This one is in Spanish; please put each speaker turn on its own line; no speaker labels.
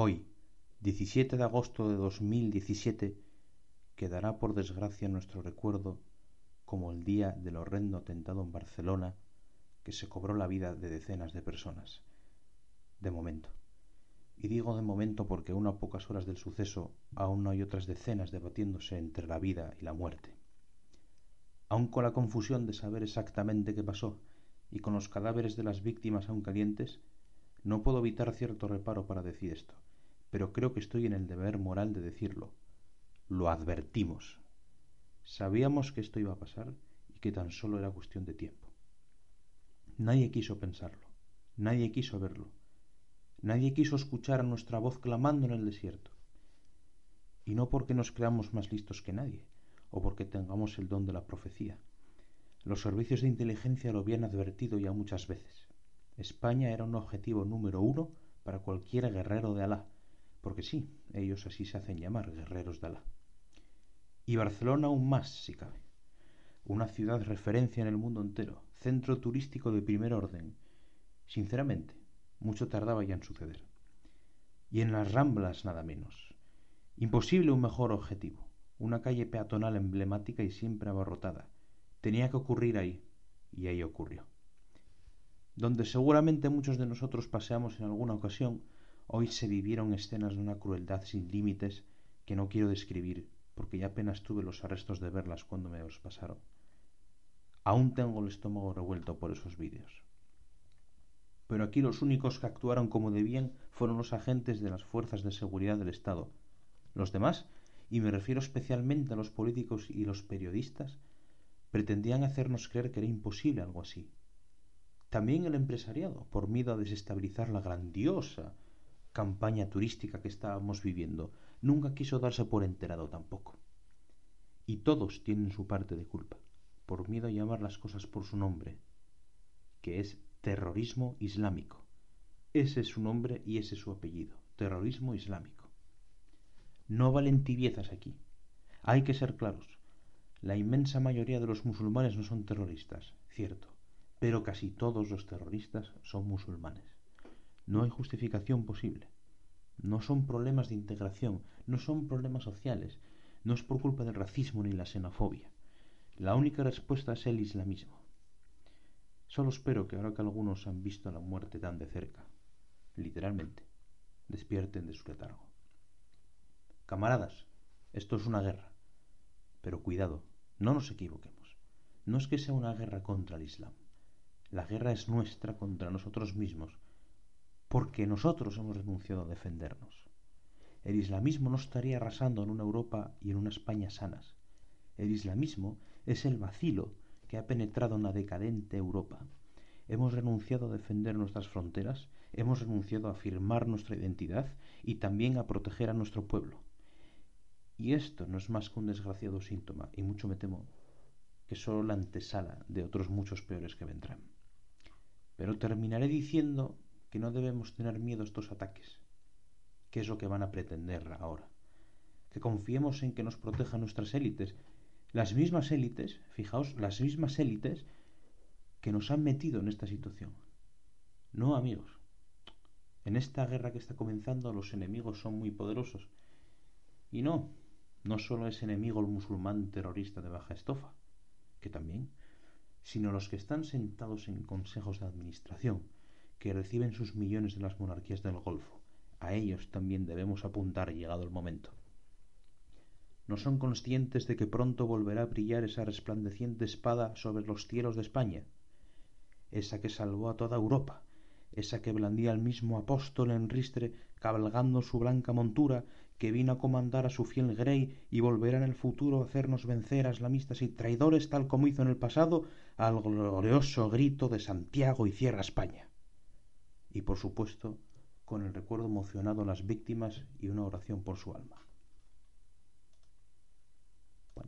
Hoy, 17 de agosto de 2017, quedará por desgracia nuestro recuerdo como el día del horrendo atentado en Barcelona que se cobró la vida de decenas de personas. De momento. Y digo de momento porque aún a pocas horas del suceso aún no hay otras decenas debatiéndose entre la vida y la muerte. Aun con la confusión de saber exactamente qué pasó y con los cadáveres de las víctimas aún calientes, no puedo evitar cierto reparo para decir esto, pero creo que estoy en el deber moral de decirlo. Lo advertimos. Sabíamos que esto iba a pasar y que tan solo era cuestión de tiempo. Nadie quiso pensarlo, nadie quiso verlo, nadie quiso escuchar a nuestra voz clamando en el desierto. Y no porque nos creamos más listos que nadie, o porque tengamos el don de la profecía. Los servicios de inteligencia lo habían advertido ya muchas veces. España era un objetivo número uno para cualquier guerrero de Alá, porque sí, ellos así se hacen llamar, guerreros de Alá. Y Barcelona aún más, si cabe. Una ciudad referencia en el mundo entero, centro turístico de primer orden. Sinceramente, mucho tardaba ya en suceder. Y en las Ramblas nada menos. Imposible un mejor objetivo. Una calle peatonal emblemática y siempre abarrotada. Tenía que ocurrir ahí, y ahí ocurrió donde seguramente muchos de nosotros paseamos en alguna ocasión, hoy se vivieron escenas de una crueldad sin límites que no quiero describir, porque ya apenas tuve los arrestos de verlas cuando me los pasaron. Aún tengo el estómago revuelto por esos vídeos. Pero aquí los únicos que actuaron como debían fueron los agentes de las fuerzas de seguridad del Estado. Los demás, y me refiero especialmente a los políticos y los periodistas, pretendían hacernos creer que era imposible algo así, también el empresariado, por miedo a desestabilizar la grandiosa campaña turística que estábamos viviendo, nunca quiso darse por enterado tampoco. Y todos tienen su parte de culpa, por miedo a llamar las cosas por su nombre, que es terrorismo islámico. Ese es su nombre y ese es su apellido, terrorismo islámico. No valen tibiezas aquí. Hay que ser claros. La inmensa mayoría de los musulmanes no son terroristas, cierto pero casi todos los terroristas son musulmanes. No hay justificación posible. No son problemas de integración, no son problemas sociales, no es por culpa del racismo ni la xenofobia. La única respuesta es el islamismo. Solo espero que ahora que algunos han visto la muerte tan de cerca, literalmente, despierten de su letargo. Camaradas, esto es una guerra. Pero cuidado, no nos equivoquemos. No es que sea una guerra contra el Islam la guerra es nuestra contra nosotros mismos, porque nosotros hemos renunciado a defendernos. El islamismo no estaría arrasando en una Europa y en una España sanas. El islamismo es el vacilo que ha penetrado en la decadente Europa. Hemos renunciado a defender nuestras fronteras, hemos renunciado a afirmar nuestra identidad y también a proteger a nuestro pueblo. Y esto no es más que un desgraciado síntoma, y mucho me temo que solo la antesala de otros muchos peores que vendrán. Pero terminaré diciendo que no debemos tener miedo a estos ataques, que es lo que van a pretender ahora. Que confiemos en que nos protejan nuestras élites, las mismas élites, fijaos, las mismas élites que nos han metido en esta situación. No, amigos. En esta guerra que está comenzando los enemigos son muy poderosos. Y no, no solo es enemigo el musulmán terrorista de baja estofa, que también, sino los que están sentados en consejos de administración, que reciben sus millones de las monarquías del Golfo. A ellos también debemos apuntar llegado el momento. ¿No son conscientes de que pronto volverá a brillar esa resplandeciente espada sobre los cielos de España? Esa que salvó a toda Europa, esa que blandía el mismo apóstol en ristre cabalgando su blanca montura que vino a comandar a su fiel Grey y volverá en el futuro a hacernos vencer a islamistas y traidores tal como hizo en el pasado al glorioso grito de Santiago y cierra España. Y por supuesto, con el recuerdo emocionado a las víctimas y una oración por su alma.